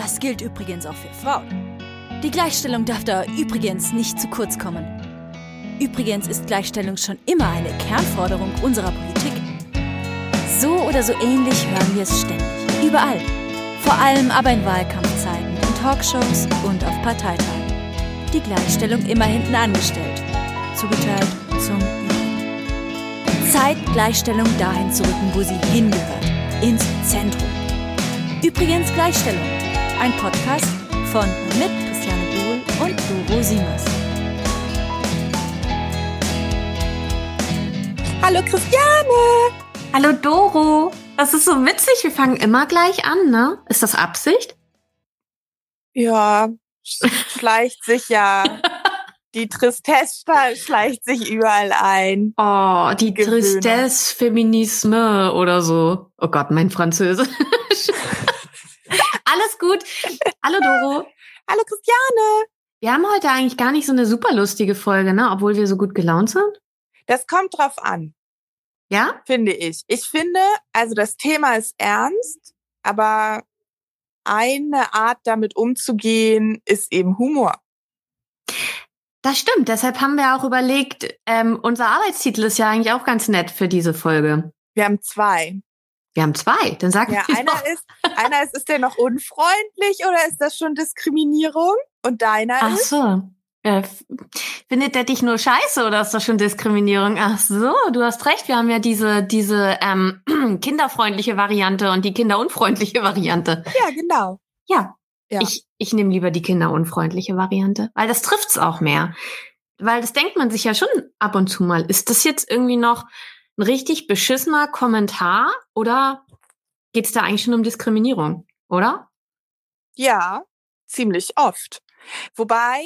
Das gilt übrigens auch für Frauen. Die Gleichstellung darf da übrigens nicht zu kurz kommen. Übrigens ist Gleichstellung schon immer eine Kernforderung unserer Politik. So oder so ähnlich hören wir es ständig. Überall. Vor allem aber in Wahlkampfzeiten, in Talkshows und auf Parteitagen. Die Gleichstellung immer hinten angestellt. Zugeteilt zum Üben. Zeit, Gleichstellung dahin zu rücken, wo sie hingehört. Ins Zentrum. Übrigens Gleichstellung. Ein Podcast von und mit Christiane Bohl und Doro Siemers. Hallo Christiane! Hallo Doro! Das ist so witzig, wir fangen immer gleich an, ne? Ist das Absicht? Ja, schleicht sich ja. Die Tristesse schleicht sich überall ein. Oh, die Gewöhne. Tristesse Feminisme oder so. Oh Gott, mein Französisch. Alles gut. Hallo Doro. Hallo Christiane. Wir haben heute eigentlich gar nicht so eine super lustige Folge, ne? Obwohl wir so gut gelaunt sind. Das kommt drauf an. Ja? Finde ich. Ich finde, also das Thema ist ernst, aber eine Art damit umzugehen ist eben Humor. Das stimmt. Deshalb haben wir auch überlegt, ähm, unser Arbeitstitel ist ja eigentlich auch ganz nett für diese Folge. Wir haben zwei. Wir haben zwei. Dann sag ja, einer doch. ist, einer ist, ist der noch unfreundlich oder ist das schon Diskriminierung? Und deiner Ach ist? so. Äh, findet der dich nur scheiße oder ist das schon Diskriminierung? Ach so, du hast recht. Wir haben ja diese, diese ähm, kinderfreundliche Variante und die kinderunfreundliche Variante. Ja, genau. Ja. ja. Ich, ich nehme lieber die kinderunfreundliche Variante, weil das trifft's auch mehr. Weil das denkt man sich ja schon ab und zu mal. Ist das jetzt irgendwie noch ein richtig beschissener Kommentar oder geht's da eigentlich schon um Diskriminierung, oder? Ja, ziemlich oft. Wobei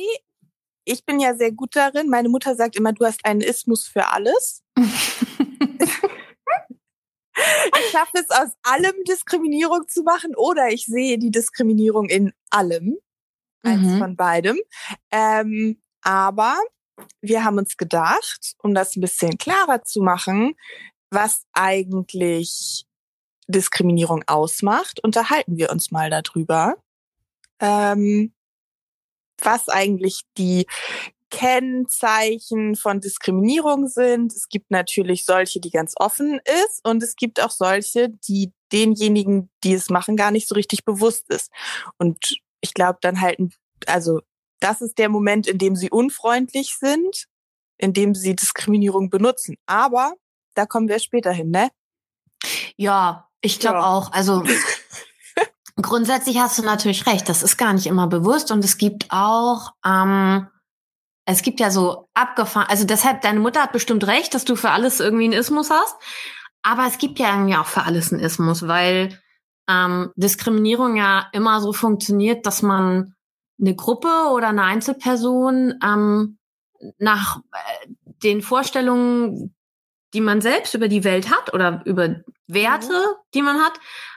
ich bin ja sehr gut darin. Meine Mutter sagt immer, du hast einen Ismus für alles. ich schaffe es aus allem Diskriminierung zu machen oder ich sehe die Diskriminierung in allem. Eins mhm. von beidem. Ähm, aber wir haben uns gedacht, um das ein bisschen klarer zu machen, was eigentlich Diskriminierung ausmacht, unterhalten wir uns mal darüber. Ähm, was eigentlich die Kennzeichen von Diskriminierung sind. Es gibt natürlich solche, die ganz offen ist und es gibt auch solche, die denjenigen, die es machen, gar nicht so richtig bewusst ist. Und ich glaube, dann halten, also das ist der Moment, in dem sie unfreundlich sind, in dem sie Diskriminierung benutzen. Aber da kommen wir später hin, ne? Ja, ich glaube ja. auch. Also Grundsätzlich hast du natürlich recht. Das ist gar nicht immer bewusst und es gibt auch, ähm, es gibt ja so abgefahren, also deshalb, deine Mutter hat bestimmt recht, dass du für alles irgendwie einen Ismus hast. Aber es gibt ja irgendwie auch für alles einen Ismus, weil ähm, Diskriminierung ja immer so funktioniert, dass man eine Gruppe oder eine Einzelperson ähm, nach äh, den Vorstellungen, die man selbst über die Welt hat oder über Werte, mhm. die man hat,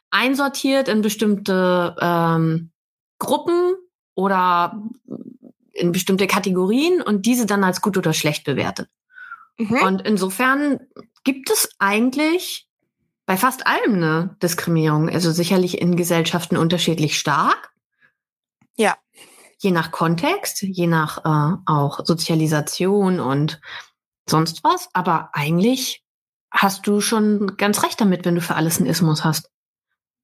einsortiert in bestimmte ähm, Gruppen oder in bestimmte Kategorien und diese dann als gut oder schlecht bewertet. Mhm. Und insofern gibt es eigentlich bei fast allem eine Diskriminierung, also sicherlich in Gesellschaften unterschiedlich stark. Ja. Je nach Kontext, je nach äh, auch Sozialisation und sonst was. Aber eigentlich hast du schon ganz recht damit, wenn du für alles einen Ismus hast.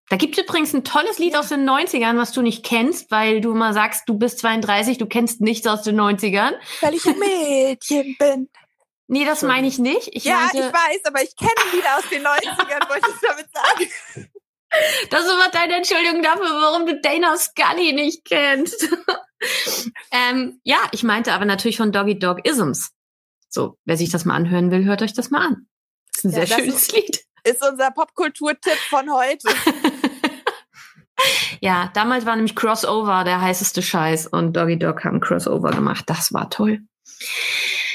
Da gibt es übrigens ein tolles Lied aus den 90ern, was du nicht kennst, weil du mal sagst, du bist 32, du kennst nichts aus den 90ern. Weil ich ein Mädchen bin. Nee, das meine ich nicht. Ich ja, meinte, ich weiß, aber ich kenne Lieder aus den 90ern, wollte ich damit sagen. Das ist aber deine Entschuldigung dafür, warum du Dana Scully nicht kennst. ähm, ja, ich meinte aber natürlich von Doggy Dog Isms. So, wer sich das mal anhören will, hört euch das mal an. Das ist ein ja, sehr schönes ist, Lied. Ist unser Popkulturtipp von heute. ja, damals war nämlich Crossover der heißeste Scheiß und Doggy Dog haben Crossover gemacht. Das war toll.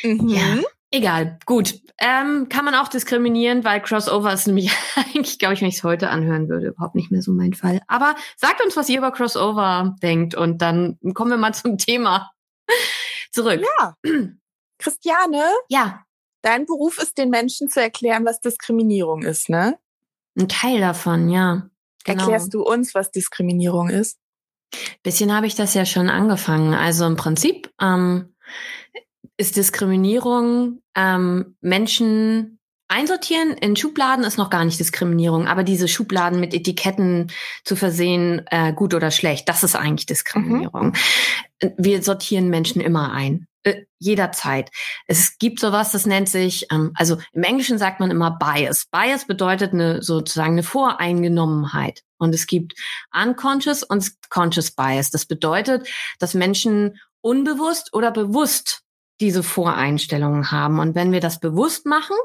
Mhm. Ja. Egal, gut. Ähm, kann man auch diskriminieren, weil Crossover ist nämlich eigentlich, glaube ich, wenn ich es heute anhören würde, überhaupt nicht mehr so mein Fall. Aber sagt uns, was ihr über Crossover denkt und dann kommen wir mal zum Thema zurück. Ja. Christiane? Ja. Dein Beruf ist, den Menschen zu erklären, was Diskriminierung ist, ne? Ein Teil davon, ja. Genau. Erklärst du uns, was Diskriminierung ist? Bisschen habe ich das ja schon angefangen. Also im Prinzip ähm, ist Diskriminierung ähm, Menschen einsortieren in Schubladen ist noch gar nicht Diskriminierung, aber diese Schubladen mit Etiketten zu versehen, äh, gut oder schlecht, das ist eigentlich Diskriminierung. Mhm. Wir sortieren Menschen immer ein. Äh, jederzeit. Es gibt sowas, das nennt sich, ähm, also im Englischen sagt man immer Bias. Bias bedeutet eine sozusagen eine Voreingenommenheit. Und es gibt Unconscious und Conscious Bias. Das bedeutet, dass Menschen unbewusst oder bewusst diese Voreinstellungen haben. Und wenn wir das bewusst machen,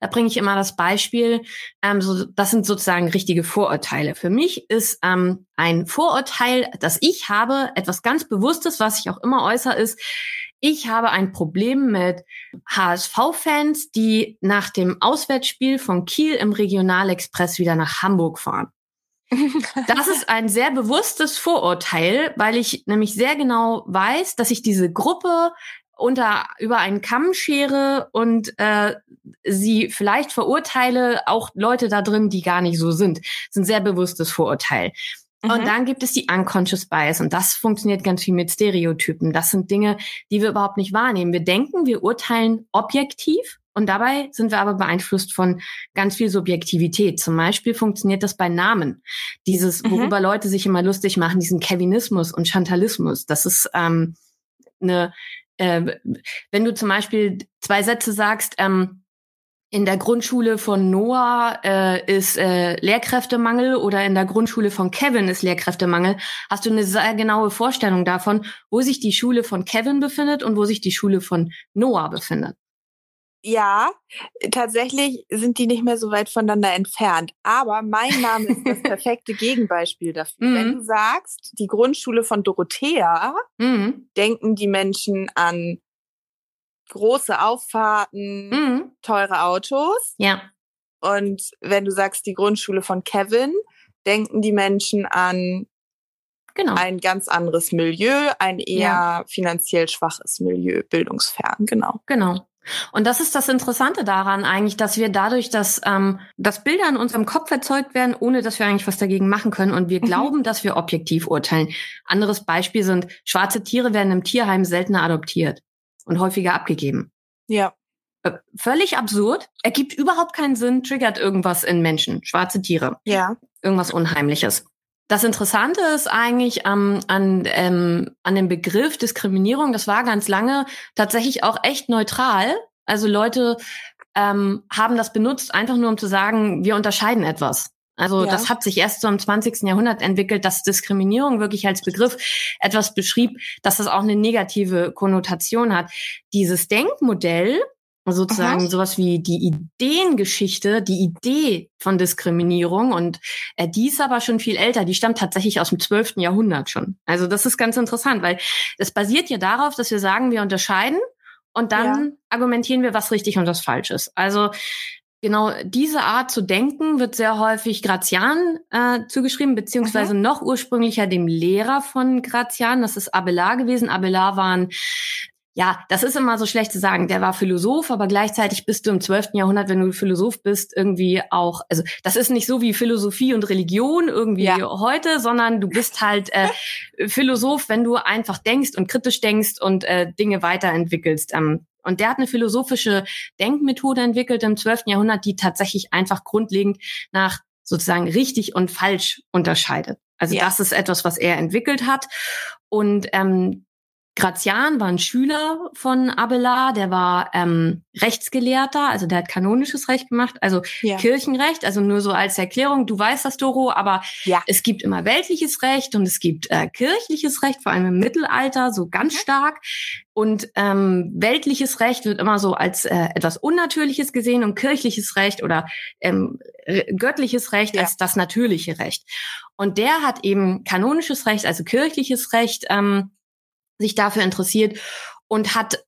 da bringe ich immer das Beispiel, ähm, so, das sind sozusagen richtige Vorurteile. Für mich ist ähm, ein Vorurteil, das ich habe, etwas ganz Bewusstes, was ich auch immer äußere, ist, ich habe ein Problem mit HSV-Fans, die nach dem Auswärtsspiel von Kiel im Regionalexpress wieder nach Hamburg fahren. Das ist ein sehr bewusstes Vorurteil, weil ich nämlich sehr genau weiß, dass ich diese Gruppe unter über einen Kamm schere und äh, sie vielleicht verurteile, auch Leute da drin, die gar nicht so sind. Das ist ein sehr bewusstes Vorurteil. Mhm. Und dann gibt es die Unconscious Bias und das funktioniert ganz viel mit Stereotypen. Das sind Dinge, die wir überhaupt nicht wahrnehmen. Wir denken, wir urteilen objektiv und dabei sind wir aber beeinflusst von ganz viel Subjektivität. Zum Beispiel funktioniert das bei Namen. Dieses, mhm. worüber mhm. Leute sich immer lustig machen, diesen Kevinismus und Chantalismus. Das ist ähm, eine, äh, wenn du zum Beispiel zwei Sätze sagst, ähm, in der Grundschule von Noah äh, ist äh, Lehrkräftemangel oder in der Grundschule von Kevin ist Lehrkräftemangel, hast du eine sehr genaue Vorstellung davon, wo sich die Schule von Kevin befindet und wo sich die Schule von Noah befindet. Ja, tatsächlich sind die nicht mehr so weit voneinander entfernt. Aber mein Name ist das perfekte Gegenbeispiel dafür. Mhm. Wenn du sagst, die Grundschule von Dorothea, mhm. denken die Menschen an große Auffahrten, mhm. teure Autos. Ja. Und wenn du sagst, die Grundschule von Kevin, denken die Menschen an genau. ein ganz anderes Milieu, ein eher ja. finanziell schwaches Milieu, bildungsfern, genau. Genau. Und das ist das Interessante daran eigentlich, dass wir dadurch, dass, ähm, dass Bilder in unserem Kopf erzeugt werden, ohne dass wir eigentlich was dagegen machen können und wir mhm. glauben, dass wir objektiv urteilen. Anderes Beispiel sind, schwarze Tiere werden im Tierheim seltener adoptiert und häufiger abgegeben. Ja. Äh, völlig absurd, ergibt überhaupt keinen Sinn, triggert irgendwas in Menschen, schwarze Tiere. Ja. Irgendwas Unheimliches. Das Interessante ist eigentlich ähm, an, ähm, an dem Begriff Diskriminierung, das war ganz lange tatsächlich auch echt neutral. Also Leute ähm, haben das benutzt, einfach nur um zu sagen, wir unterscheiden etwas. Also ja. das hat sich erst so im 20. Jahrhundert entwickelt, dass Diskriminierung wirklich als Begriff etwas beschrieb, dass das auch eine negative Konnotation hat. Dieses Denkmodell sozusagen Aha. sowas wie die Ideengeschichte, die Idee von Diskriminierung und äh, die ist aber schon viel älter, die stammt tatsächlich aus dem 12. Jahrhundert schon. Also das ist ganz interessant, weil das basiert ja darauf, dass wir sagen, wir unterscheiden und dann ja. argumentieren wir, was richtig und was falsch ist. Also Genau diese Art zu denken wird sehr häufig Grazian äh, zugeschrieben, beziehungsweise mhm. noch ursprünglicher dem Lehrer von Grazian. Das ist Abelard gewesen. Abelard war ein ja, das ist immer so schlecht zu sagen. Der war Philosoph, aber gleichzeitig bist du im 12. Jahrhundert, wenn du Philosoph bist, irgendwie auch, also das ist nicht so wie Philosophie und Religion irgendwie ja. heute, sondern du bist halt äh, Philosoph, wenn du einfach denkst und kritisch denkst und äh, Dinge weiterentwickelst. Ähm, und der hat eine philosophische Denkmethode entwickelt im 12. Jahrhundert, die tatsächlich einfach grundlegend nach sozusagen richtig und falsch unterscheidet. Also ja. das ist etwas, was er entwickelt hat. Und ähm, Grazian war ein Schüler von Abelard, der war ähm, Rechtsgelehrter, also der hat kanonisches Recht gemacht, also ja. Kirchenrecht, also nur so als Erklärung, du weißt das, Doro, aber ja. es gibt immer weltliches Recht und es gibt äh, kirchliches Recht, vor allem im Mittelalter, so ganz mhm. stark. Und ähm, weltliches Recht wird immer so als äh, etwas Unnatürliches gesehen und kirchliches Recht oder ähm, göttliches Recht ja. als das natürliche Recht. Und der hat eben kanonisches Recht, also kirchliches Recht, ähm, sich dafür interessiert und hat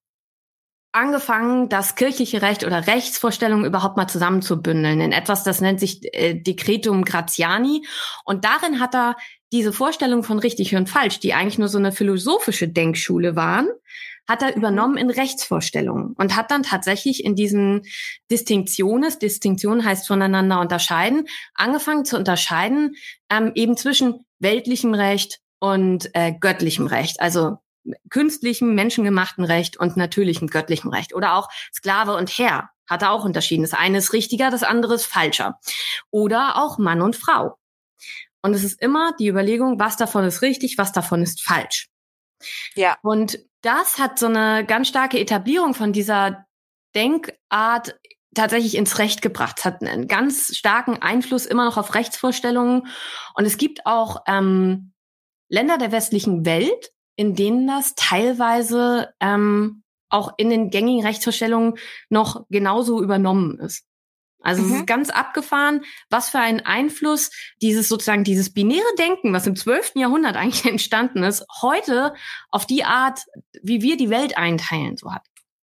angefangen, das kirchliche Recht oder Rechtsvorstellungen überhaupt mal zusammenzubündeln in etwas, das nennt sich äh, Decretum Gratiani. Und darin hat er diese Vorstellung von richtig und falsch, die eigentlich nur so eine philosophische Denkschule waren, hat er übernommen in Rechtsvorstellungen und hat dann tatsächlich in diesen Distinktionen, Distinktion heißt voneinander unterscheiden, angefangen zu unterscheiden, ähm, eben zwischen weltlichem Recht, und äh, göttlichem Recht. Also künstlichem, menschengemachten Recht und natürlichem göttlichem Recht. Oder auch Sklave und Herr hat er auch unterschieden. Das eine ist richtiger, das andere ist falscher. Oder auch Mann und Frau. Und es ist immer die Überlegung, was davon ist richtig, was davon ist falsch. Ja. Und das hat so eine ganz starke Etablierung von dieser Denkart tatsächlich ins Recht gebracht. Es hat einen ganz starken Einfluss immer noch auf Rechtsvorstellungen. Und es gibt auch ähm, Länder der westlichen Welt, in denen das teilweise ähm, auch in den gängigen Rechtsvorstellungen noch genauso übernommen ist. Also mhm. es ist ganz abgefahren, was für einen Einfluss dieses sozusagen dieses binäre Denken, was im 12. Jahrhundert eigentlich entstanden ist, heute auf die Art, wie wir die Welt einteilen, so hat.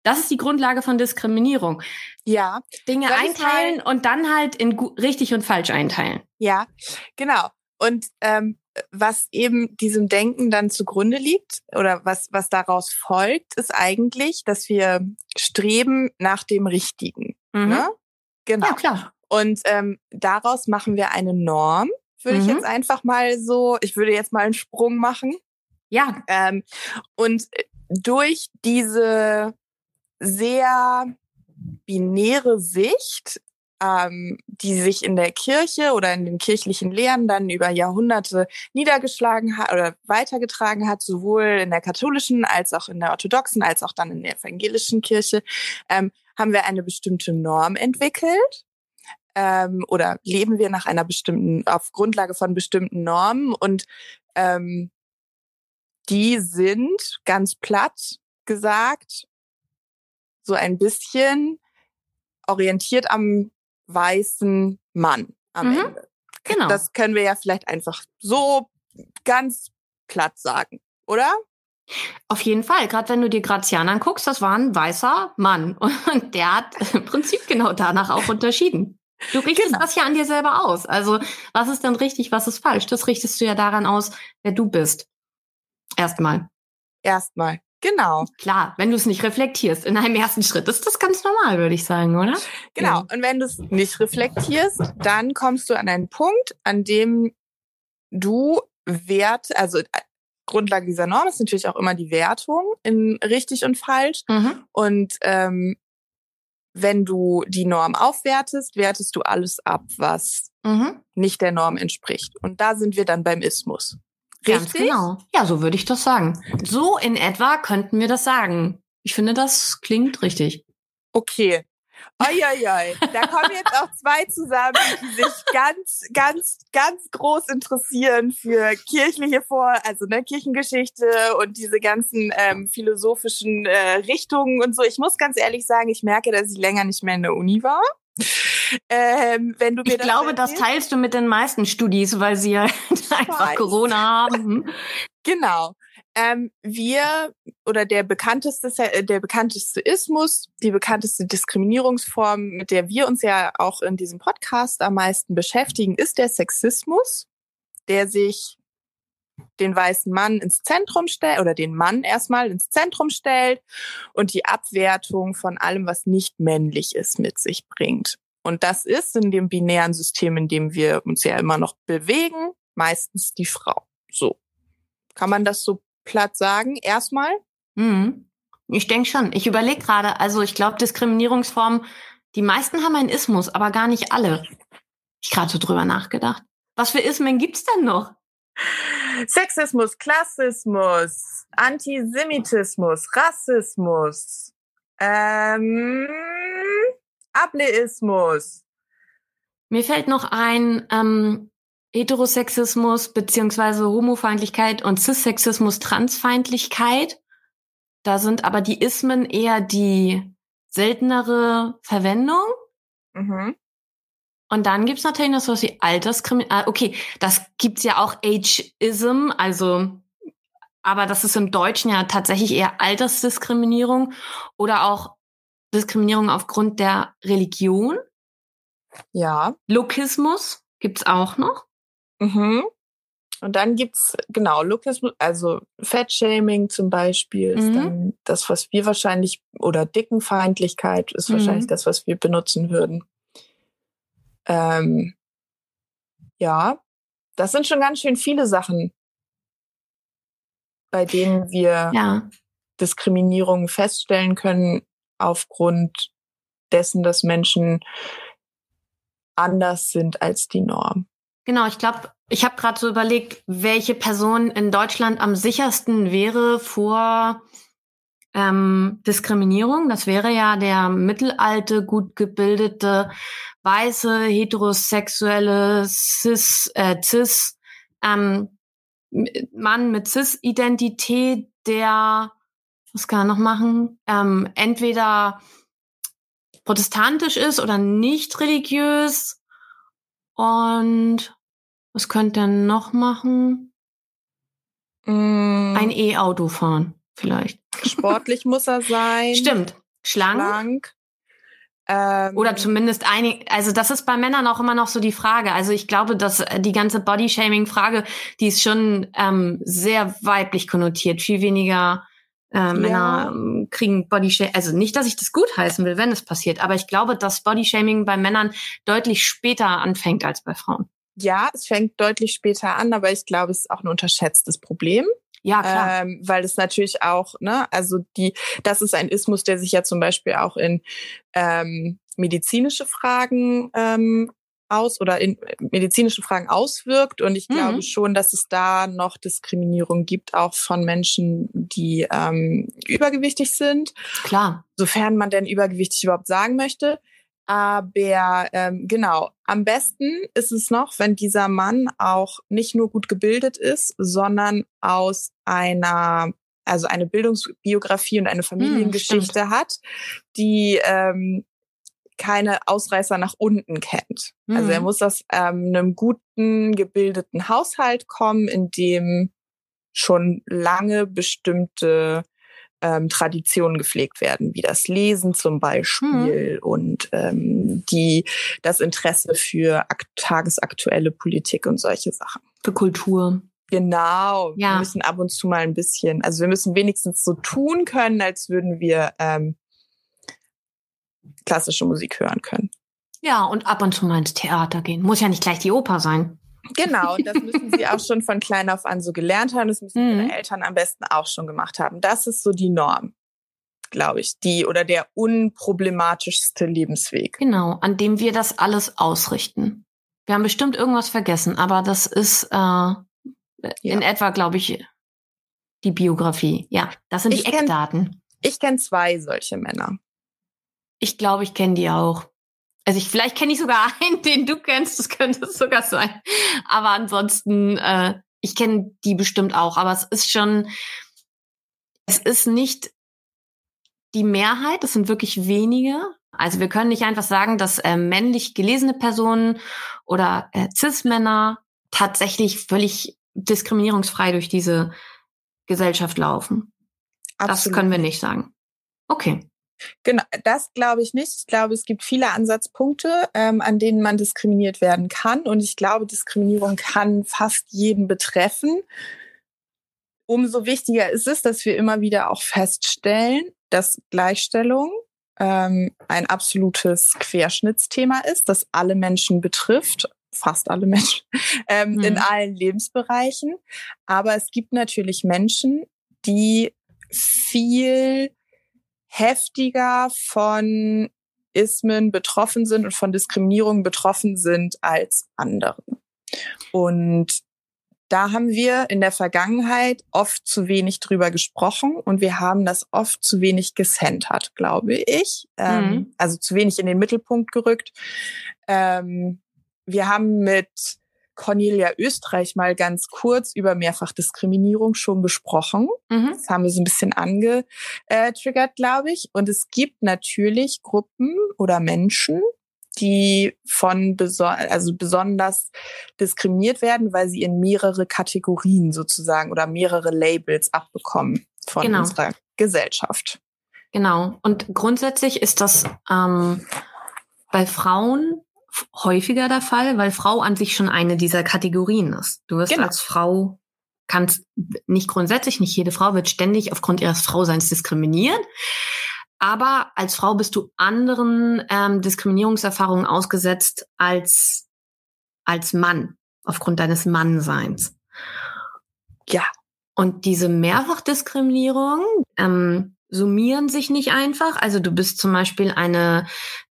Das ist die Grundlage von Diskriminierung. Ja. Dinge einteilen und dann halt in richtig und falsch einteilen. Ja, genau. Und ähm, was eben diesem Denken dann zugrunde liegt oder was, was daraus folgt, ist eigentlich, dass wir streben nach dem Richtigen. Mhm. Ne? Genau. Ja, klar. Und ähm, daraus machen wir eine Norm, würde mhm. ich jetzt einfach mal so, ich würde jetzt mal einen Sprung machen. Ja. Ähm, und durch diese sehr binäre Sicht ähm, die sich in der Kirche oder in den kirchlichen Lehren dann über Jahrhunderte niedergeschlagen hat oder weitergetragen hat, sowohl in der katholischen als auch in der orthodoxen, als auch dann in der evangelischen Kirche, ähm, haben wir eine bestimmte Norm entwickelt ähm, oder leben wir nach einer bestimmten, auf Grundlage von bestimmten Normen und ähm, die sind ganz platt gesagt so ein bisschen orientiert am weißen Mann am mhm. Ende. Genau. Das können wir ja vielleicht einfach so ganz platt sagen, oder? Auf jeden Fall. Gerade wenn du dir Grazian anguckst, das war ein weißer Mann. Und der hat im Prinzip genau danach auch unterschieden. Du richtest genau. das ja an dir selber aus. Also, was ist denn richtig, was ist falsch? Das richtest du ja daran aus, wer du bist. Erstmal. Erstmal. Genau. Klar, wenn du es nicht reflektierst in einem ersten Schritt, ist das ganz normal, würde ich sagen, oder? Genau. Ja. Und wenn du es nicht reflektierst, dann kommst du an einen Punkt, an dem du Wert, also äh, Grundlage dieser Norm ist natürlich auch immer die Wertung in richtig und falsch. Mhm. Und ähm, wenn du die Norm aufwertest, wertest du alles ab, was mhm. nicht der Norm entspricht. Und da sind wir dann beim Ismus. Ganz genau. Ja, so würde ich das sagen. So in etwa könnten wir das sagen. Ich finde, das klingt richtig. Okay. Eieiei, da kommen jetzt auch zwei zusammen, die sich ganz, ganz, ganz groß interessieren für kirchliche Vor-, also ne, Kirchengeschichte und diese ganzen ähm, philosophischen äh, Richtungen und so. Ich muss ganz ehrlich sagen, ich merke, dass ich länger nicht mehr in der Uni war. Ähm, wenn du mir ich das glaube, das teilst du mit den meisten Studis, weil sie ja einfach Corona haben. Hm? Genau. Ähm, wir oder der bekannteste, äh, der bekannteste Ismus, die bekannteste Diskriminierungsform, mit der wir uns ja auch in diesem Podcast am meisten beschäftigen, ist der Sexismus, der sich den weißen Mann ins Zentrum stellt oder den Mann erstmal ins Zentrum stellt und die Abwertung von allem, was nicht männlich ist, mit sich bringt. Und das ist in dem binären System, in dem wir uns ja immer noch bewegen, meistens die Frau. So. Kann man das so platt sagen? Erstmal? Mhm. Ich denke schon. Ich überlege gerade, also ich glaube, Diskriminierungsformen, die meisten haben einen Ismus, aber gar nicht alle. Ich gerade so drüber nachgedacht. Was für Ismen gibt's denn noch? Sexismus, Klassismus, Antisemitismus, Rassismus, ähm, Ableismus. Mir fällt noch ein ähm, Heterosexismus beziehungsweise Homofeindlichkeit und Cissexismus, Transfeindlichkeit. Da sind aber die Ismen eher die seltenere Verwendung. Mhm. Und dann gibt's natürlich noch sowas wie Alterskriminalität. Ah, okay, das gibt's ja auch Ageism, also aber das ist im Deutschen ja tatsächlich eher Altersdiskriminierung oder auch Diskriminierung aufgrund der Religion. Ja. Lokismus gibt's auch noch. Mhm. Und dann gibt's genau Lokismus, also Fettshaming zum Beispiel ist mhm. dann das, was wir wahrscheinlich oder Dickenfeindlichkeit ist wahrscheinlich mhm. das, was wir benutzen würden. Ähm, ja, das sind schon ganz schön viele Sachen. bei denen wir ja. Diskriminierung feststellen können aufgrund dessen, dass Menschen anders sind als die Norm. Genau, ich glaube, ich habe gerade so überlegt, welche Person in Deutschland am sichersten wäre vor ähm, Diskriminierung. Das wäre ja der mittelalte, gut gebildete, weiße, heterosexuelle, cis, äh, cis ähm, Mann mit cis-Identität, der, was kann er noch machen? Ähm, entweder protestantisch ist oder nicht religiös. Und was könnte er noch machen? Mm. Ein E-Auto fahren, vielleicht. Sportlich muss er sein. Stimmt. Schlank. Schlank. Ähm, Oder zumindest einig, also das ist bei Männern auch immer noch so die Frage. Also ich glaube, dass die ganze Body-Shaming-Frage, die ist schon ähm, sehr weiblich konnotiert. Viel weniger äh, ja. Männer ähm, kriegen Body-Shaming. Also nicht, dass ich das gut heißen will, wenn es passiert, aber ich glaube, dass Body-Shaming bei Männern deutlich später anfängt als bei Frauen. Ja, es fängt deutlich später an, aber ich glaube, es ist auch ein unterschätztes Problem. Ja, klar. Ähm, weil es natürlich auch, ne, also die, das ist ein Ismus, der sich ja zum Beispiel auch in ähm, medizinische Fragen ähm, aus oder in medizinische Fragen auswirkt. Und ich mhm. glaube schon, dass es da noch Diskriminierung gibt, auch von Menschen, die ähm, übergewichtig sind. Klar. Sofern man denn übergewichtig überhaupt sagen möchte. Aber ähm, genau, am besten ist es noch, wenn dieser Mann auch nicht nur gut gebildet ist, sondern aus einer, also eine Bildungsbiografie und eine hm, Familiengeschichte hm, hat, die ähm, keine Ausreißer nach unten kennt. Mhm. Also er hm. muss aus ähm, einem guten, gebildeten Haushalt kommen, in dem schon lange bestimmte ähm, Traditionen gepflegt werden, wie das Lesen zum Beispiel mhm. und ähm, die das Interesse für tagesaktuelle Politik und solche Sachen. Für Kultur. Genau. Ja. Wir müssen ab und zu mal ein bisschen, also wir müssen wenigstens so tun können, als würden wir ähm, klassische Musik hören können. Ja, und ab und zu mal ins Theater gehen. Muss ja nicht gleich die Oper sein. Genau, und das müssen sie auch schon von klein auf an so gelernt haben. Das müssen mhm. ihre Eltern am besten auch schon gemacht haben. Das ist so die Norm, glaube ich, die oder der unproblematischste Lebensweg. Genau, an dem wir das alles ausrichten. Wir haben bestimmt irgendwas vergessen, aber das ist äh, ja. in etwa, glaube ich, die Biografie. Ja, das sind ich die Eckdaten. Kenn, ich kenne zwei solche Männer. Ich glaube, ich kenne die auch. Also ich, vielleicht kenne ich sogar einen, den du kennst, das könnte es sogar sein. Aber ansonsten, äh, ich kenne die bestimmt auch. Aber es ist schon, es ist nicht die Mehrheit, es sind wirklich wenige. Also wir können nicht einfach sagen, dass äh, männlich gelesene Personen oder äh, Cis-Männer tatsächlich völlig diskriminierungsfrei durch diese Gesellschaft laufen. Absolut. Das können wir nicht sagen. Okay. Genau, das glaube ich nicht. Ich glaube, es gibt viele Ansatzpunkte, ähm, an denen man diskriminiert werden kann. Und ich glaube, Diskriminierung kann fast jeden betreffen. Umso wichtiger ist es, dass wir immer wieder auch feststellen, dass Gleichstellung ähm, ein absolutes Querschnittsthema ist, das alle Menschen betrifft, fast alle Menschen, ähm, mhm. in allen Lebensbereichen. Aber es gibt natürlich Menschen, die viel heftiger von Ismen betroffen sind und von Diskriminierung betroffen sind als andere. Und da haben wir in der Vergangenheit oft zu wenig drüber gesprochen und wir haben das oft zu wenig gesentert, glaube ich. Ähm, mhm. Ähm, also zu wenig in den Mittelpunkt gerückt. Ähm, wir haben mit Cornelia Österreich mal ganz kurz über Mehrfachdiskriminierung schon besprochen. Mhm. Das haben wir so ein bisschen angetriggert, glaube ich. Und es gibt natürlich Gruppen oder Menschen, die von beso also besonders diskriminiert werden, weil sie in mehrere Kategorien sozusagen oder mehrere Labels abbekommen von genau. unserer Gesellschaft. Genau. Und grundsätzlich ist das ähm, bei Frauen häufiger der Fall, weil Frau an sich schon eine dieser Kategorien ist. Du wirst genau. als Frau kannst nicht grundsätzlich, nicht jede Frau wird ständig aufgrund ihres Frauseins diskriminiert. Aber als Frau bist du anderen ähm, Diskriminierungserfahrungen ausgesetzt als, als Mann, aufgrund deines Mannseins. Ja. Und diese Mehrfachdiskriminierung ähm, summieren sich nicht einfach. Also du bist zum Beispiel eine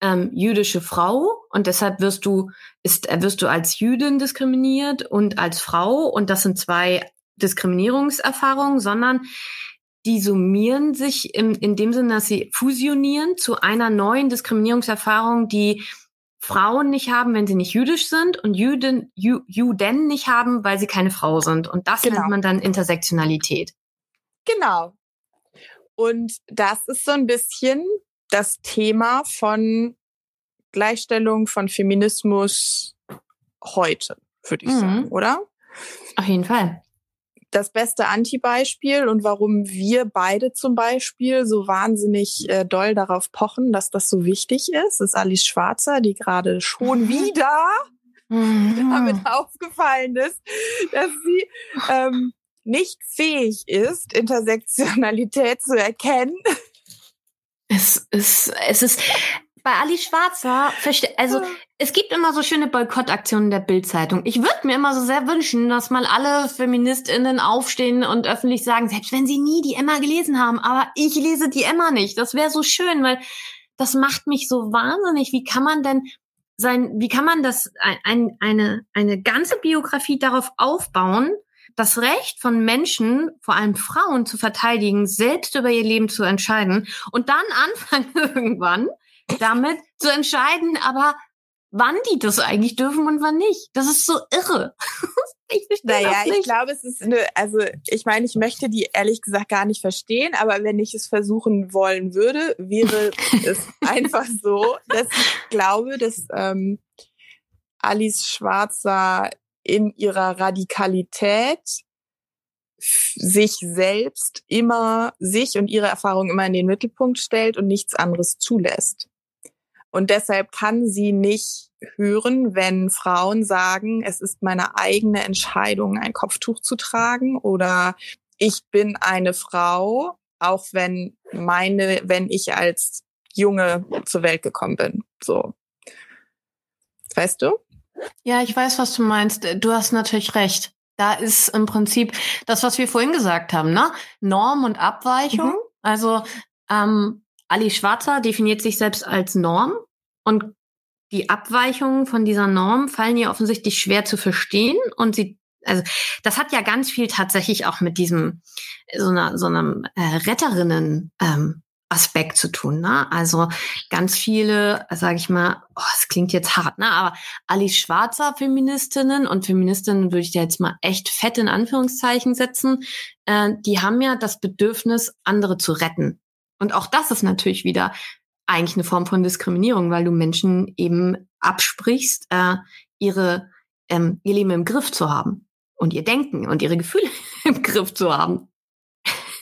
ähm, jüdische Frau und deshalb wirst du ist äh, wirst du als Jüdin diskriminiert und als Frau und das sind zwei Diskriminierungserfahrungen, sondern die summieren sich im, in dem Sinne, dass sie fusionieren zu einer neuen Diskriminierungserfahrung, die Frauen nicht haben, wenn sie nicht jüdisch sind und Juden, Ju, Juden nicht haben, weil sie keine Frau sind. Und das genau. nennt man dann Intersektionalität. Genau. Und das ist so ein bisschen das Thema von Gleichstellung, von Feminismus heute, würde ich mhm. sagen, oder? Auf jeden Fall das beste Anti-Beispiel und warum wir beide zum Beispiel so wahnsinnig äh, doll darauf pochen, dass das so wichtig ist, ist Alice Schwarzer, die gerade schon wieder mhm. damit aufgefallen ist, dass sie ähm, nicht fähig ist, Intersektionalität zu erkennen. Es ist, es ist, bei Ali Schwarzer, also es gibt immer so schöne Boykottaktionen der Bildzeitung. Ich würde mir immer so sehr wünschen, dass mal alle Feministinnen aufstehen und öffentlich sagen, selbst wenn sie nie die Emma gelesen haben, aber ich lese die Emma nicht. Das wäre so schön, weil das macht mich so wahnsinnig. Wie kann man denn sein, wie kann man das ein, eine eine ganze Biografie darauf aufbauen, das Recht von Menschen, vor allem Frauen, zu verteidigen, selbst über ihr Leben zu entscheiden und dann anfangen irgendwann damit zu entscheiden, aber wann die das eigentlich dürfen und wann nicht. Das ist so irre. ich naja, ich glaube, es ist eine, also ich meine, ich möchte die ehrlich gesagt gar nicht verstehen, aber wenn ich es versuchen wollen würde, wäre es einfach so, dass ich glaube, dass ähm, Alice Schwarzer in ihrer Radikalität sich selbst immer, sich und ihre Erfahrung immer in den Mittelpunkt stellt und nichts anderes zulässt. Und deshalb kann sie nicht hören, wenn Frauen sagen, es ist meine eigene Entscheidung, ein Kopftuch zu tragen oder ich bin eine Frau, auch wenn meine, wenn ich als Junge zur Welt gekommen bin. So. Weißt du? Ja, ich weiß, was du meinst. Du hast natürlich recht. Da ist im Prinzip das, was wir vorhin gesagt haben, ne? Norm und Abweichung. Mhm. Also ähm, Ali Schwarzer definiert sich selbst als Norm und die Abweichungen von dieser Norm fallen ihr offensichtlich schwer zu verstehen und sie also das hat ja ganz viel tatsächlich auch mit diesem so einer so einem äh, Retterinnen ähm, Aspekt zu tun. Ne? Also ganz viele, sage ich mal, oh, es klingt jetzt hart, ne? aber Alice Schwarzer Feministinnen und Feministinnen würde ich da jetzt mal echt fett in Anführungszeichen setzen, äh, die haben ja das Bedürfnis, andere zu retten. Und auch das ist natürlich wieder eigentlich eine Form von Diskriminierung, weil du Menschen eben absprichst, äh, ihre, ähm, ihr Leben im Griff zu haben und ihr Denken und ihre Gefühle im Griff zu haben.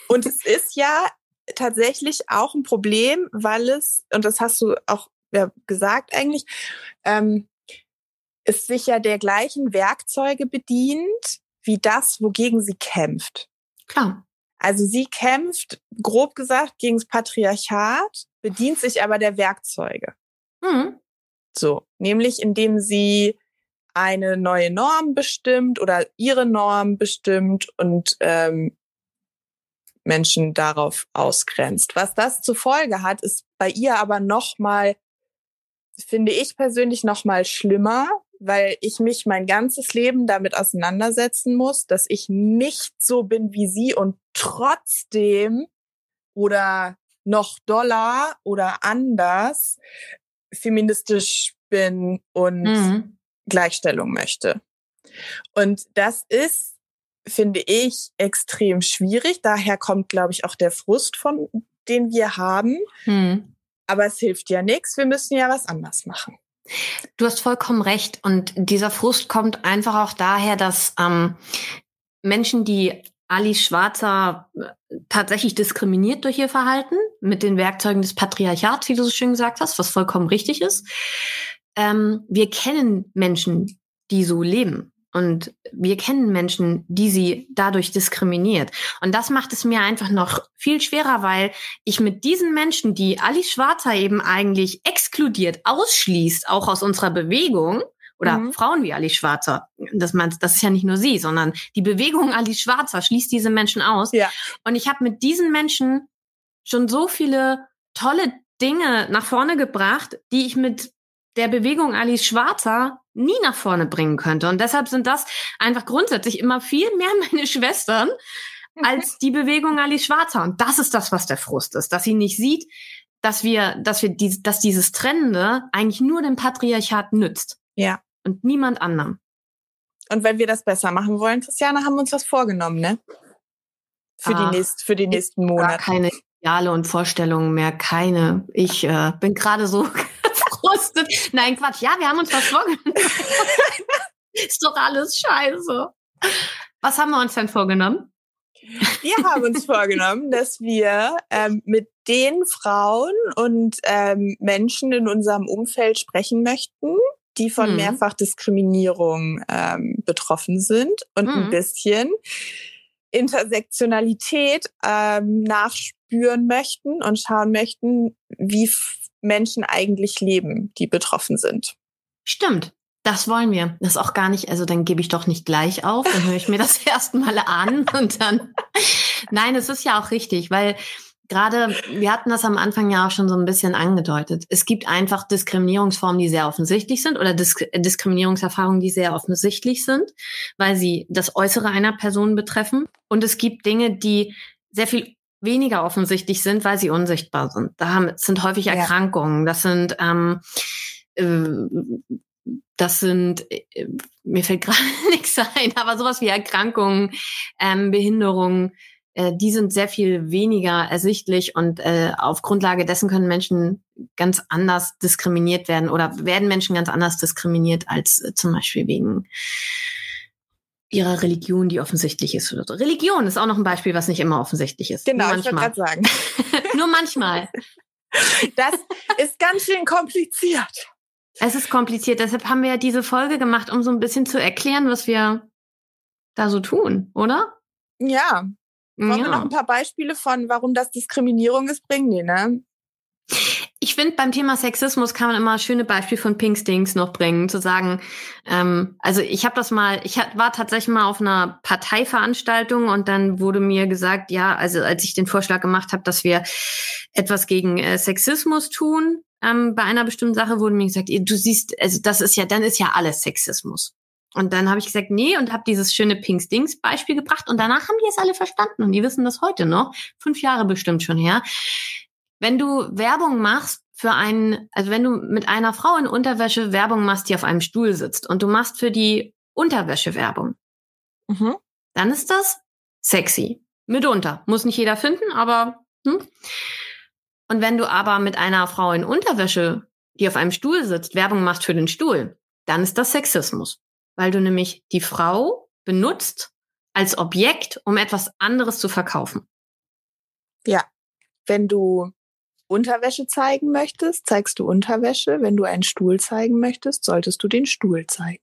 Und es ist ja tatsächlich auch ein Problem, weil es, und das hast du auch ja, gesagt eigentlich, ähm, es sich ja der gleichen Werkzeuge bedient, wie das, wogegen sie kämpft. Klar. Also sie kämpft, grob gesagt, gegen das Patriarchat, bedient sich aber der Werkzeuge. Mhm. So, nämlich indem sie eine neue Norm bestimmt oder ihre Norm bestimmt und ähm, Menschen darauf ausgrenzt. Was das zur Folge hat, ist bei ihr aber noch mal, finde ich persönlich noch mal schlimmer, weil ich mich mein ganzes Leben damit auseinandersetzen muss, dass ich nicht so bin wie sie und trotzdem oder noch doller oder anders feministisch bin und mhm. Gleichstellung möchte. Und das ist, finde ich, extrem schwierig. Daher kommt, glaube ich, auch der Frust von, den wir haben. Mhm. Aber es hilft ja nichts. Wir müssen ja was anders machen. Du hast vollkommen recht. Und dieser Frust kommt einfach auch daher, dass ähm, Menschen, die Ali Schwarzer äh, tatsächlich diskriminiert durch ihr Verhalten mit den Werkzeugen des Patriarchats, wie du so schön gesagt hast, was vollkommen richtig ist. Ähm, wir kennen Menschen, die so leben. Und wir kennen Menschen, die sie dadurch diskriminiert. Und das macht es mir einfach noch viel schwerer, weil ich mit diesen Menschen, die Alice Schwarzer eben eigentlich exkludiert, ausschließt, auch aus unserer Bewegung oder mhm. Frauen wie Alice Schwarzer. Das, man, das ist ja nicht nur sie, sondern die Bewegung Alice Schwarzer schließt diese Menschen aus. Ja. Und ich habe mit diesen Menschen schon so viele tolle Dinge nach vorne gebracht, die ich mit der Bewegung Alice Schwarzer nie nach vorne bringen könnte. Und deshalb sind das einfach grundsätzlich immer viel mehr meine Schwestern als die Bewegung Alice Schwarzer. Und das ist das, was der Frust ist, dass sie nicht sieht, dass wir, dass wir, die, dass dieses Trennende eigentlich nur dem Patriarchat nützt. Ja. Und niemand anderem. Und wenn wir das besser machen wollen, Christiane, haben wir uns was vorgenommen, ne? Für Ach, die nächsten, für die nächsten Monate. Keine Ideale und Vorstellungen mehr, keine. Ich äh, bin gerade so gefrustet. Nein, Quatsch. Ja, wir haben uns was vorgenommen. ist doch alles scheiße. Was haben wir uns denn vorgenommen? Wir haben uns vorgenommen, dass wir ähm, mit den Frauen und ähm, Menschen in unserem Umfeld sprechen möchten, die von hm. Mehrfachdiskriminierung ähm, betroffen sind und hm. ein bisschen Intersektionalität ähm, nachspüren möchten und schauen möchten, wie Menschen eigentlich leben, die betroffen sind. Stimmt. Das wollen wir. Das auch gar nicht, also dann gebe ich doch nicht gleich auf, dann höre ich mir das erstmal an und dann. Nein, es ist ja auch richtig, weil gerade, wir hatten das am Anfang ja auch schon so ein bisschen angedeutet. Es gibt einfach Diskriminierungsformen, die sehr offensichtlich sind oder Disk Diskriminierungserfahrungen, die sehr offensichtlich sind, weil sie das Äußere einer Person betreffen. Und es gibt Dinge, die sehr viel weniger offensichtlich sind, weil sie unsichtbar sind. Da haben, sind häufig Erkrankungen, das sind ähm, äh, das sind, äh, mir fällt gerade nichts ein, aber sowas wie Erkrankungen, ähm, Behinderungen, äh, die sind sehr viel weniger ersichtlich und äh, auf Grundlage dessen können Menschen ganz anders diskriminiert werden oder werden Menschen ganz anders diskriminiert als äh, zum Beispiel wegen ihrer Religion, die offensichtlich ist oder so. Religion ist auch noch ein Beispiel, was nicht immer offensichtlich ist. Genau, ich wollte gerade sagen. Nur manchmal. Das ist ganz schön kompliziert. Es ist kompliziert, deshalb haben wir ja diese Folge gemacht, um so ein bisschen zu erklären, was wir da so tun, oder? Ja. Wollen ja. wir noch ein paar Beispiele von, warum das Diskriminierung ist, bringen? Nee, ne? Ich finde, beim Thema Sexismus kann man immer schöne Beispiele von Pinkstings noch bringen, zu sagen, ähm, also ich habe das mal, ich war tatsächlich mal auf einer Parteiveranstaltung und dann wurde mir gesagt, ja, also als ich den Vorschlag gemacht habe, dass wir etwas gegen äh, Sexismus tun, ähm, bei einer bestimmten Sache wurde mir gesagt, du siehst, also das ist ja, dann ist ja alles Sexismus. Und dann habe ich gesagt, nee, und habe dieses schöne Pinkstings Beispiel gebracht und danach haben die es alle verstanden und die wissen das heute noch, fünf Jahre bestimmt schon her wenn du Werbung machst für einen, also wenn du mit einer Frau in Unterwäsche Werbung machst, die auf einem Stuhl sitzt und du machst für die Unterwäsche Werbung, mhm. dann ist das sexy. Mitunter. Muss nicht jeder finden, aber hm. Und wenn du aber mit einer Frau in Unterwäsche, die auf einem Stuhl sitzt, Werbung machst für den Stuhl, dann ist das Sexismus. Weil du nämlich die Frau benutzt als Objekt, um etwas anderes zu verkaufen. Ja. Wenn du Unterwäsche zeigen möchtest, zeigst du Unterwäsche. Wenn du einen Stuhl zeigen möchtest, solltest du den Stuhl zeigen.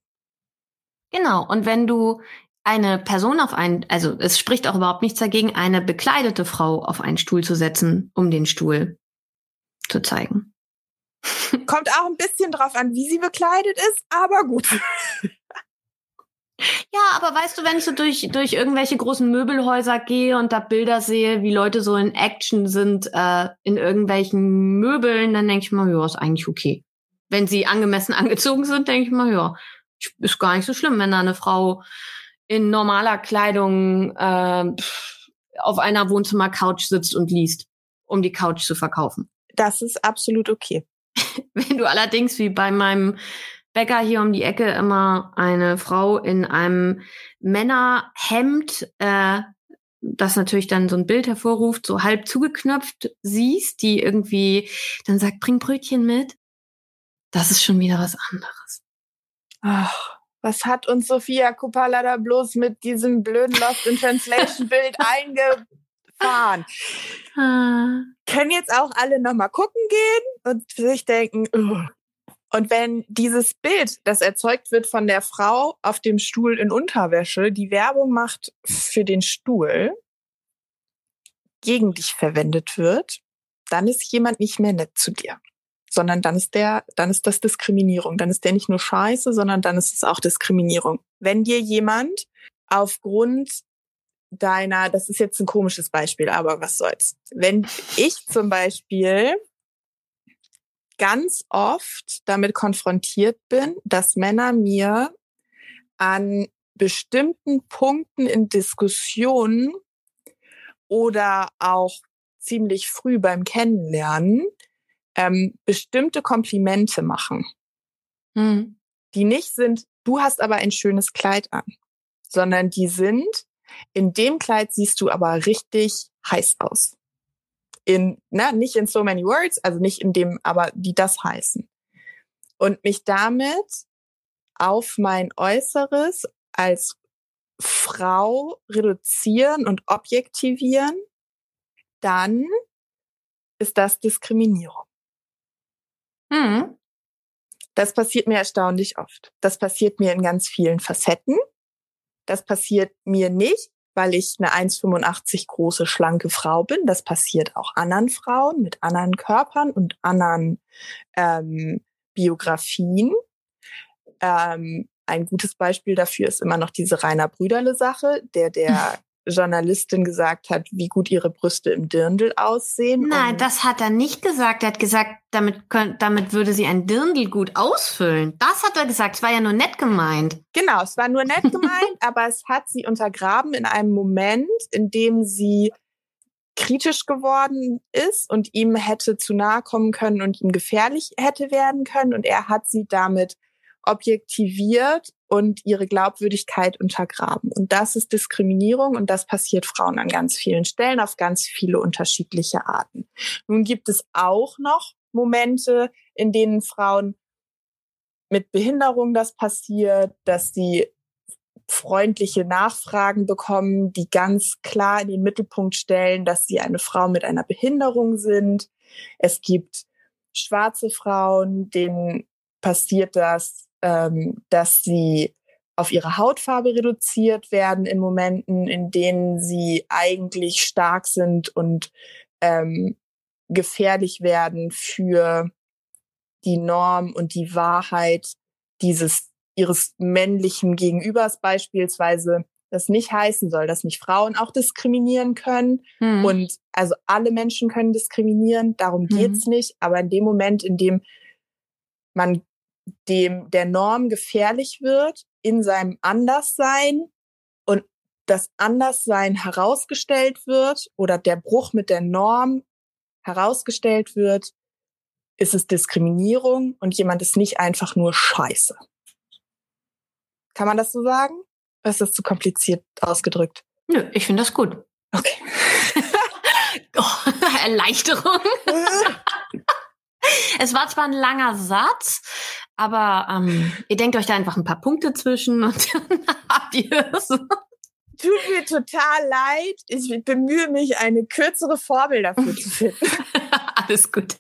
Genau. Und wenn du eine Person auf einen, also es spricht auch überhaupt nichts dagegen, eine bekleidete Frau auf einen Stuhl zu setzen, um den Stuhl zu zeigen. Kommt auch ein bisschen drauf an, wie sie bekleidet ist, aber gut. Ja, aber weißt du, wenn ich so durch, durch irgendwelche großen Möbelhäuser gehe und da Bilder sehe, wie Leute so in Action sind, äh, in irgendwelchen Möbeln, dann denke ich mal, ja, ist eigentlich okay. Wenn sie angemessen angezogen sind, denke ich mal, ja, ist gar nicht so schlimm, wenn da eine Frau in normaler Kleidung äh, auf einer Wohnzimmercouch sitzt und liest, um die Couch zu verkaufen. Das ist absolut okay. wenn du allerdings wie bei meinem Bäcker hier um die Ecke immer eine Frau in einem Männerhemd, äh, das natürlich dann so ein Bild hervorruft, so halb zugeknöpft siehst, die irgendwie dann sagt, bring Brötchen mit. Das ist schon wieder was anderes. Ach, was hat uns Sophia Kupala da bloß mit diesem blöden Lost in Translation Bild eingefahren? Ah. Können jetzt auch alle nochmal gucken gehen und sich denken, oh, und wenn dieses Bild, das erzeugt wird von der Frau auf dem Stuhl in Unterwäsche, die Werbung macht für den Stuhl, gegen dich verwendet wird, dann ist jemand nicht mehr nett zu dir. sondern dann ist der, dann ist das Diskriminierung. Dann ist der nicht nur scheiße, sondern dann ist es auch Diskriminierung. Wenn dir jemand aufgrund deiner, das ist jetzt ein komisches Beispiel, aber was soll's. Wenn ich zum Beispiel ganz oft damit konfrontiert bin, dass Männer mir an bestimmten Punkten in Diskussionen oder auch ziemlich früh beim Kennenlernen ähm, bestimmte Komplimente machen, hm. die nicht sind, du hast aber ein schönes Kleid an, sondern die sind, in dem Kleid siehst du aber richtig heiß aus. In, na, nicht in so many words, also nicht in dem, aber die das heißen. Und mich damit auf mein Äußeres als Frau reduzieren und objektivieren, dann ist das Diskriminierung. Mhm. Das passiert mir erstaunlich oft. Das passiert mir in ganz vielen Facetten. Das passiert mir nicht, weil ich eine 1,85 große, schlanke Frau bin. Das passiert auch anderen Frauen mit anderen Körpern und anderen ähm, Biografien. Ähm, ein gutes Beispiel dafür ist immer noch diese Rainer Brüderle-Sache, der der Journalistin gesagt hat, wie gut ihre Brüste im Dirndl aussehen. Nein, das hat er nicht gesagt. Er hat gesagt, damit, könnt, damit würde sie ein Dirndl gut ausfüllen. Das hat er gesagt. Es war ja nur nett gemeint. Genau, es war nur nett gemeint, aber es hat sie untergraben in einem Moment, in dem sie kritisch geworden ist und ihm hätte zu nahe kommen können und ihm gefährlich hätte werden können. Und er hat sie damit objektiviert und ihre Glaubwürdigkeit untergraben. Und das ist Diskriminierung und das passiert Frauen an ganz vielen Stellen auf ganz viele unterschiedliche Arten. Nun gibt es auch noch Momente, in denen Frauen mit Behinderung das passiert, dass sie freundliche Nachfragen bekommen, die ganz klar in den Mittelpunkt stellen, dass sie eine Frau mit einer Behinderung sind. Es gibt schwarze Frauen, denen passiert das ähm, dass sie auf ihre Hautfarbe reduziert werden in Momenten, in denen sie eigentlich stark sind und ähm, gefährlich werden für die Norm und die Wahrheit dieses ihres männlichen Gegenübers beispielsweise das nicht heißen soll, dass nicht Frauen auch diskriminieren können. Hm. Und also alle Menschen können diskriminieren, darum geht's hm. nicht. Aber in dem Moment, in dem man dem der Norm gefährlich wird in seinem Anderssein und das Anderssein herausgestellt wird oder der Bruch mit der Norm herausgestellt wird, ist es Diskriminierung und jemand ist nicht einfach nur Scheiße. Kann man das so sagen? Oder ist das zu kompliziert ausgedrückt? Nö, ich finde das gut. Okay. oh, Erleichterung. es war zwar ein langer Satz, aber ähm, ihr denkt euch da einfach ein paar Punkte zwischen und dann habt ihr es. Tut mir total leid. Ich bemühe mich, eine kürzere Formel dafür zu finden. Alles gut.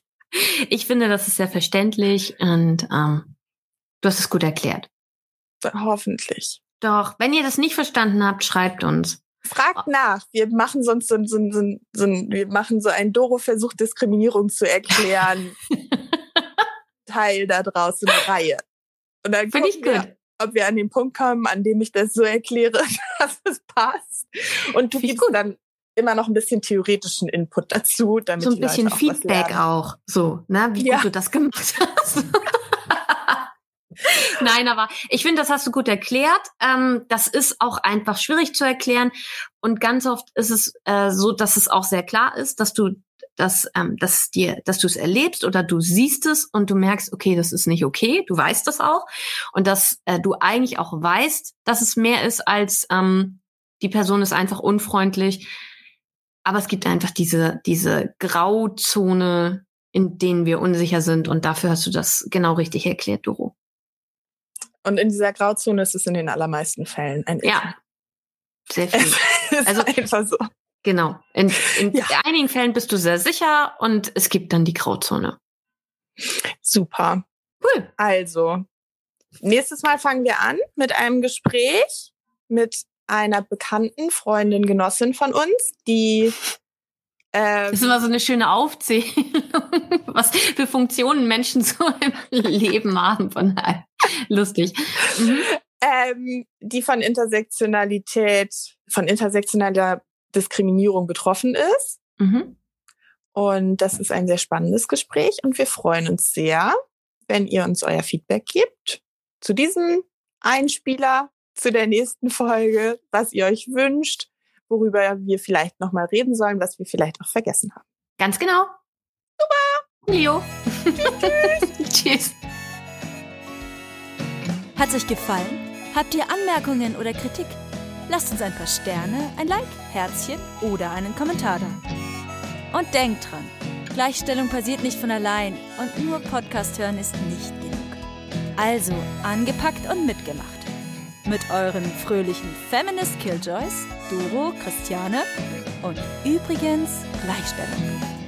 Ich finde, das ist sehr verständlich und ähm, du hast es gut erklärt. Hoffentlich. Doch, wenn ihr das nicht verstanden habt, schreibt uns. Fragt nach. Wir machen sonst so, so, so, so, wir machen so einen Doro-Versuch, Diskriminierung zu erklären. Teil da draußen eine Reihe. Und dann Finde ich gut. ob wir an den Punkt kommen, an dem ich das so erkläre, dass es passt. Und du gibst dann immer noch ein bisschen theoretischen Input dazu, damit so ein bisschen auch Feedback auch, so, ne, wie ja. gut du das gemacht hast. Nein, aber ich finde, das hast du gut erklärt. Ähm, das ist auch einfach schwierig zu erklären. Und ganz oft ist es äh, so, dass es auch sehr klar ist, dass du dass, ähm, dass dir, dass du es erlebst oder du siehst es und du merkst, okay, das ist nicht okay, du weißt das auch und dass äh, du eigentlich auch weißt, dass es mehr ist als ähm, die Person ist einfach unfreundlich, aber es gibt einfach diese diese Grauzone, in denen wir unsicher sind und dafür hast du das genau richtig erklärt, Doro. Und in dieser Grauzone ist es in den allermeisten Fällen ein Ja. Sehr viel. also einfach so. Genau. In, in ja. einigen Fällen bist du sehr sicher und es gibt dann die Grauzone. Super. Cool. Also, nächstes Mal fangen wir an mit einem Gespräch mit einer bekannten Freundin, Genossin von uns, die Ähm, das ist immer so eine schöne Aufzählung, was für Funktionen Menschen so im Leben haben. Von daher lustig. Mhm. Ähm, die von Intersektionalität, von intersektionaler Diskriminierung betroffen ist. Mhm. Und das ist ein sehr spannendes Gespräch und wir freuen uns sehr, wenn ihr uns euer Feedback gebt zu diesem Einspieler, zu der nächsten Folge, was ihr euch wünscht, worüber wir vielleicht nochmal reden sollen, was wir vielleicht auch vergessen haben. Ganz genau. Super. Leo. tschüss. tschüss. Hat euch gefallen? Habt ihr Anmerkungen oder Kritik? Lasst uns ein paar Sterne, ein Like, Herzchen oder einen Kommentar da. Und denkt dran, Gleichstellung passiert nicht von allein und nur Podcast hören ist nicht genug. Also angepackt und mitgemacht. Mit euren fröhlichen Feminist Killjoys, Doro, Christiane und übrigens Gleichstellung.